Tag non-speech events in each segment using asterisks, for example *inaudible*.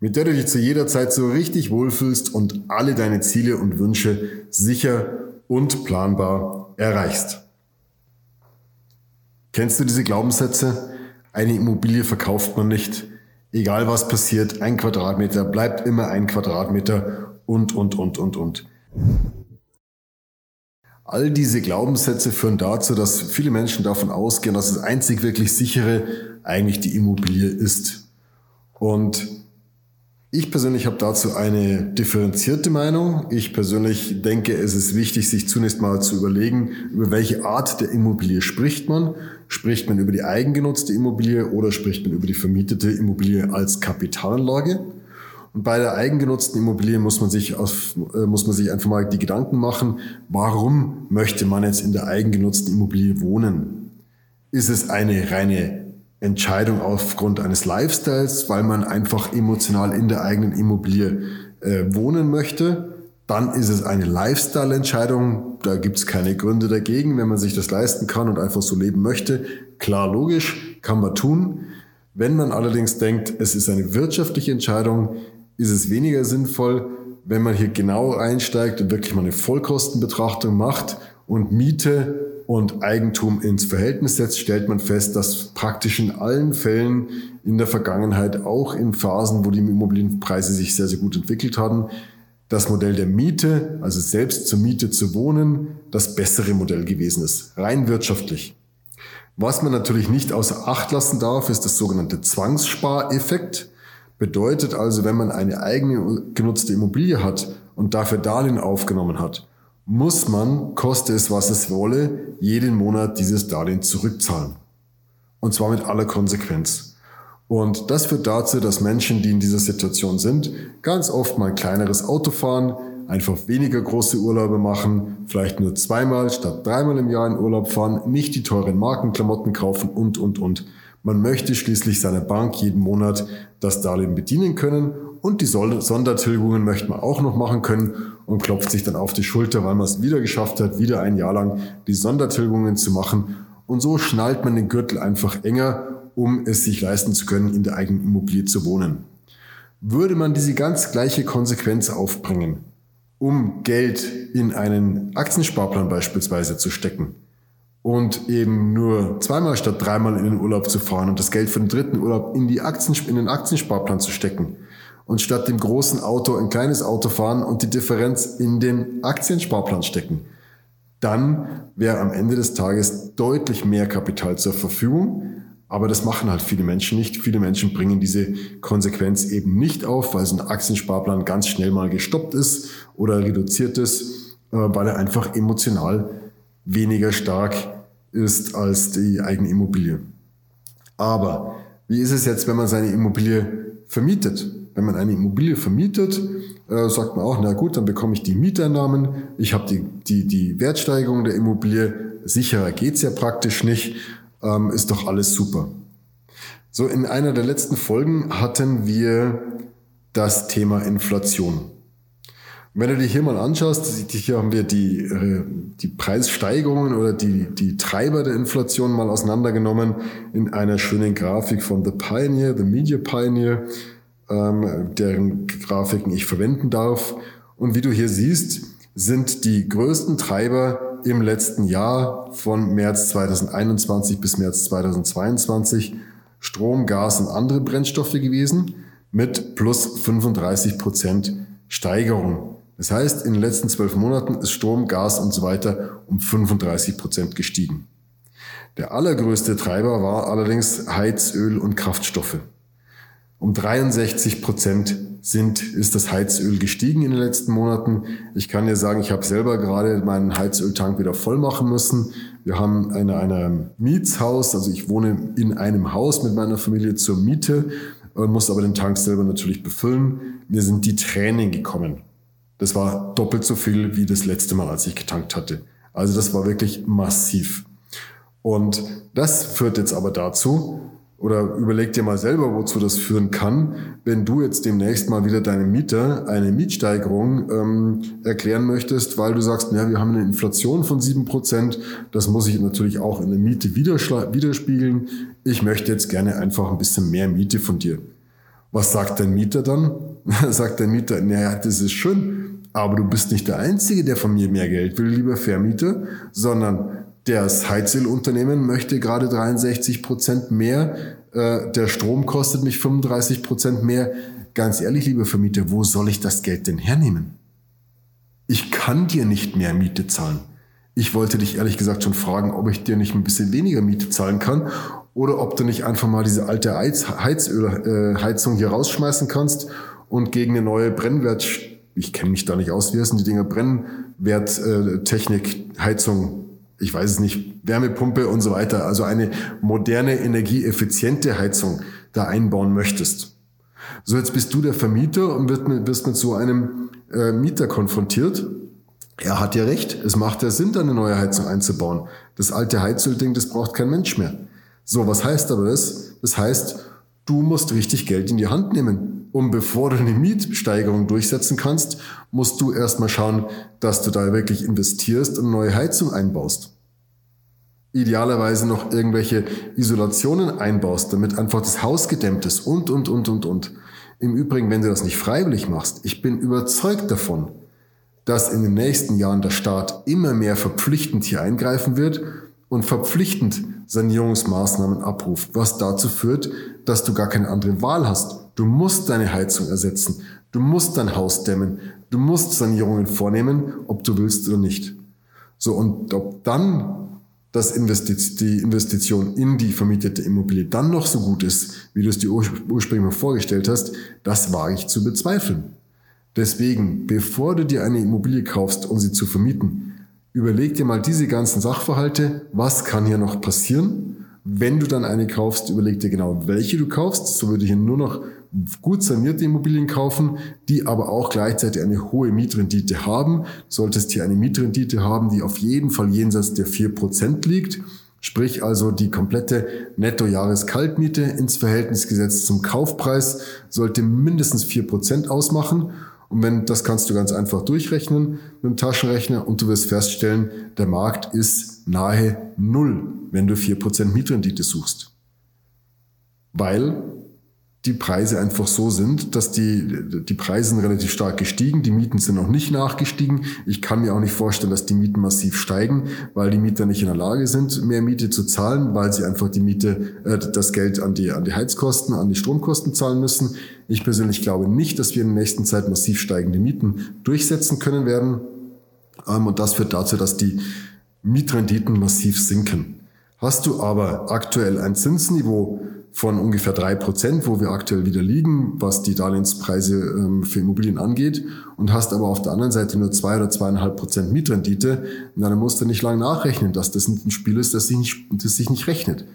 mit der du dich zu jeder Zeit so richtig wohlfühlst und alle deine Ziele und Wünsche sicher und planbar erreichst. Kennst du diese Glaubenssätze? Eine Immobilie verkauft man nicht. Egal was passiert, ein Quadratmeter bleibt immer ein Quadratmeter und, und, und, und, und. All diese Glaubenssätze führen dazu, dass viele Menschen davon ausgehen, dass das einzig wirklich sichere eigentlich die Immobilie ist. Und ich persönlich habe dazu eine differenzierte Meinung. Ich persönlich denke, es ist wichtig, sich zunächst mal zu überlegen, über welche Art der Immobilie spricht man. Spricht man über die eigengenutzte Immobilie oder spricht man über die vermietete Immobilie als Kapitalanlage? Und bei der eigengenutzten Immobilie muss man sich auf, äh, muss man sich einfach mal die Gedanken machen, warum möchte man jetzt in der eigengenutzten Immobilie wohnen? Ist es eine reine Entscheidung aufgrund eines Lifestyles, weil man einfach emotional in der eigenen Immobilie äh, wohnen möchte. Dann ist es eine Lifestyle-Entscheidung. Da gibt es keine Gründe dagegen, wenn man sich das leisten kann und einfach so leben möchte. Klar, logisch, kann man tun. Wenn man allerdings denkt, es ist eine wirtschaftliche Entscheidung, ist es weniger sinnvoll, wenn man hier genau einsteigt und wirklich mal eine Vollkostenbetrachtung macht und Miete und Eigentum ins Verhältnis setzt, stellt man fest, dass praktisch in allen Fällen in der Vergangenheit, auch in Phasen, wo die Immobilienpreise sich sehr, sehr gut entwickelt haben, das Modell der Miete, also selbst zur Miete zu wohnen, das bessere Modell gewesen ist, rein wirtschaftlich. Was man natürlich nicht außer Acht lassen darf, ist das sogenannte Zwangsspareffekt. Bedeutet also, wenn man eine eigene genutzte Immobilie hat und dafür Darlehen aufgenommen hat, muss man, koste es was es wolle, jeden Monat dieses Darlehen zurückzahlen. Und zwar mit aller Konsequenz. Und das führt dazu, dass Menschen, die in dieser Situation sind, ganz oft mal ein kleineres Auto fahren, einfach weniger große Urlaube machen, vielleicht nur zweimal statt dreimal im Jahr in Urlaub fahren, nicht die teuren Markenklamotten kaufen und, und, und. Man möchte schließlich seiner Bank jeden Monat das Darlehen bedienen können und die Sondertilgungen möchte man auch noch machen können und klopft sich dann auf die Schulter, weil man es wieder geschafft hat, wieder ein Jahr lang die Sondertilgungen zu machen. Und so schnallt man den Gürtel einfach enger, um es sich leisten zu können, in der eigenen Immobilie zu wohnen. Würde man diese ganz gleiche Konsequenz aufbringen, um Geld in einen Aktiensparplan beispielsweise zu stecken und eben nur zweimal statt dreimal in den Urlaub zu fahren und das Geld für den dritten Urlaub in, die Aktien, in den Aktiensparplan zu stecken, und statt dem großen Auto ein kleines Auto fahren und die Differenz in den Aktiensparplan stecken. Dann wäre am Ende des Tages deutlich mehr Kapital zur Verfügung. Aber das machen halt viele Menschen nicht. Viele Menschen bringen diese Konsequenz eben nicht auf, weil so ein Aktiensparplan ganz schnell mal gestoppt ist oder reduziert ist, äh, weil er einfach emotional weniger stark ist als die eigene Immobilie. Aber wie ist es jetzt, wenn man seine Immobilie vermietet? Wenn man eine Immobilie vermietet, äh, sagt man auch, na gut, dann bekomme ich die Mieteinnahmen, ich habe die, die, die Wertsteigerung der Immobilie, sicherer geht's ja praktisch nicht, ähm, ist doch alles super. So, in einer der letzten Folgen hatten wir das Thema Inflation. Wenn du dir hier mal anschaust, hier haben wir die, äh, die Preissteigerungen oder die, die Treiber der Inflation mal auseinandergenommen in einer schönen Grafik von The Pioneer, The Media Pioneer ähm, deren Grafiken ich verwenden darf. Und wie du hier siehst, sind die größten Treiber im letzten Jahr von März 2021 bis März 2022 Strom, Gas und andere Brennstoffe gewesen mit plus 35 Prozent Steigerung. Das heißt, in den letzten zwölf Monaten ist Strom, Gas und so weiter um 35 Prozent gestiegen. Der allergrößte Treiber war allerdings Heizöl und Kraftstoffe. Um 63 Prozent sind, ist das Heizöl gestiegen in den letzten Monaten. Ich kann dir sagen, ich habe selber gerade meinen Heizöltank wieder voll machen müssen. Wir haben eine, eine Mietshaus, also ich wohne in einem Haus mit meiner Familie zur Miete, muss aber den Tank selber natürlich befüllen. Mir sind die Tränen gekommen. Das war doppelt so viel wie das letzte Mal, als ich getankt hatte. Also das war wirklich massiv. Und das führt jetzt aber dazu, oder überleg dir mal selber, wozu das führen kann, wenn du jetzt demnächst mal wieder deinem Mieter eine Mietsteigerung ähm, erklären möchtest, weil du sagst, ja, wir haben eine Inflation von sieben Prozent, das muss ich natürlich auch in der Miete widerspiegeln. Ich möchte jetzt gerne einfach ein bisschen mehr Miete von dir. Was sagt dein Mieter dann? *laughs* sagt der Mieter, naja, das ist schön, aber du bist nicht der Einzige, der von mir mehr Geld will, lieber Vermieter, sondern das Heizölunternehmen möchte gerade 63 Prozent mehr. Äh, der Strom kostet mich 35 Prozent mehr. Ganz ehrlich, liebe Vermieter, wo soll ich das Geld denn hernehmen? Ich kann dir nicht mehr Miete zahlen. Ich wollte dich ehrlich gesagt schon fragen, ob ich dir nicht ein bisschen weniger Miete zahlen kann oder ob du nicht einfach mal diese alte Heiz Heizölheizung äh, hier rausschmeißen kannst und gegen eine neue Brennwert, ich kenne mich da nicht aus, wie heißen die Dinger, Brennwerttechnik, Heizung ich weiß es nicht, Wärmepumpe und so weiter, also eine moderne, energieeffiziente Heizung da einbauen möchtest. So, jetzt bist du der Vermieter und wirst mit, wirst mit so einem äh, Mieter konfrontiert. Er hat ja recht, es macht ja Sinn, da eine neue Heizung einzubauen. Das alte Heizölding, das braucht kein Mensch mehr. So, was heißt aber das? Das heißt, du musst richtig Geld in die Hand nehmen. Und bevor du eine Mietsteigerung durchsetzen kannst, musst du erstmal schauen, dass du da wirklich investierst und neue Heizung einbaust. Idealerweise noch irgendwelche Isolationen einbaust, damit einfach das Haus gedämmt ist und, und, und, und, und. Im Übrigen, wenn du das nicht freiwillig machst, ich bin überzeugt davon, dass in den nächsten Jahren der Staat immer mehr verpflichtend hier eingreifen wird und verpflichtend Sanierungsmaßnahmen abruft, was dazu führt, dass du gar keine andere Wahl hast. Du musst deine Heizung ersetzen, du musst dein Haus dämmen, du musst Sanierungen vornehmen, ob du willst oder nicht. So, und ob dann das Investiz die Investition in die vermietete Immobilie dann noch so gut ist, wie du es dir ursprünglich mal vorgestellt hast, das wage ich zu bezweifeln. Deswegen, bevor du dir eine Immobilie kaufst, um sie zu vermieten, Überleg dir mal diese ganzen Sachverhalte, was kann hier noch passieren? Wenn du dann eine kaufst, überleg dir genau, welche du kaufst. So würde ich hier nur noch gut sanierte Immobilien kaufen, die aber auch gleichzeitig eine hohe Mietrendite haben. Du solltest hier eine Mietrendite haben, die auf jeden Fall jenseits der 4% liegt. Sprich also die komplette Netto-Jahreskaltmiete ins Verhältnis gesetzt zum Kaufpreis sollte mindestens 4% ausmachen. Und wenn, das kannst du ganz einfach durchrechnen mit dem Taschenrechner und du wirst feststellen, der Markt ist nahe Null, wenn du vier Prozent Mietrendite suchst. Weil die Preise einfach so sind, dass die, die Preise sind relativ stark gestiegen, die Mieten sind noch nicht nachgestiegen. Ich kann mir auch nicht vorstellen, dass die Mieten massiv steigen, weil die Mieter nicht in der Lage sind, mehr Miete zu zahlen, weil sie einfach die Miete, äh, das Geld an die, an die Heizkosten, an die Stromkosten zahlen müssen. Ich persönlich glaube nicht, dass wir in der nächsten Zeit massiv steigende Mieten durchsetzen können werden. Ähm, und das führt dazu, dass die Mietrenditen massiv sinken. Hast du aber aktuell ein Zinsniveau, von ungefähr drei Prozent, wo wir aktuell wieder liegen, was die Darlehenspreise ähm, für Immobilien angeht, und hast aber auf der anderen Seite nur zwei oder zweieinhalb Prozent Mietrendite, dann musst du nicht lange nachrechnen, dass das ein Spiel ist, das sich nicht, das sich nicht rechnet.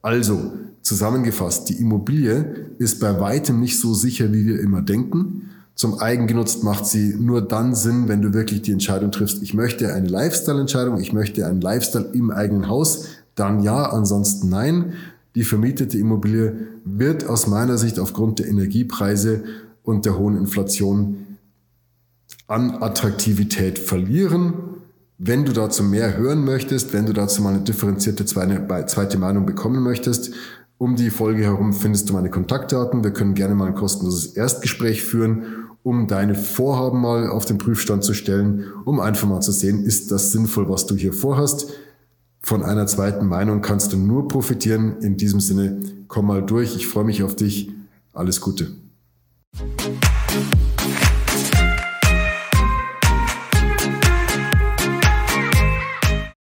Also, zusammengefasst, die Immobilie ist bei weitem nicht so sicher, wie wir immer denken. Zum Eigengenutzt macht sie nur dann Sinn, wenn du wirklich die Entscheidung triffst, ich möchte eine Lifestyle-Entscheidung, ich möchte einen Lifestyle im eigenen Haus, dann ja, ansonsten nein. Die vermietete Immobilie wird aus meiner Sicht aufgrund der Energiepreise und der hohen Inflation an Attraktivität verlieren. Wenn du dazu mehr hören möchtest, wenn du dazu mal eine differenzierte zweite Meinung bekommen möchtest, um die Folge herum findest du meine Kontaktdaten. Wir können gerne mal ein kostenloses Erstgespräch führen, um deine Vorhaben mal auf den Prüfstand zu stellen, um einfach mal zu sehen, ist das sinnvoll, was du hier vorhast. Von einer zweiten Meinung kannst du nur profitieren. In diesem Sinne, komm mal durch. Ich freue mich auf dich. Alles Gute.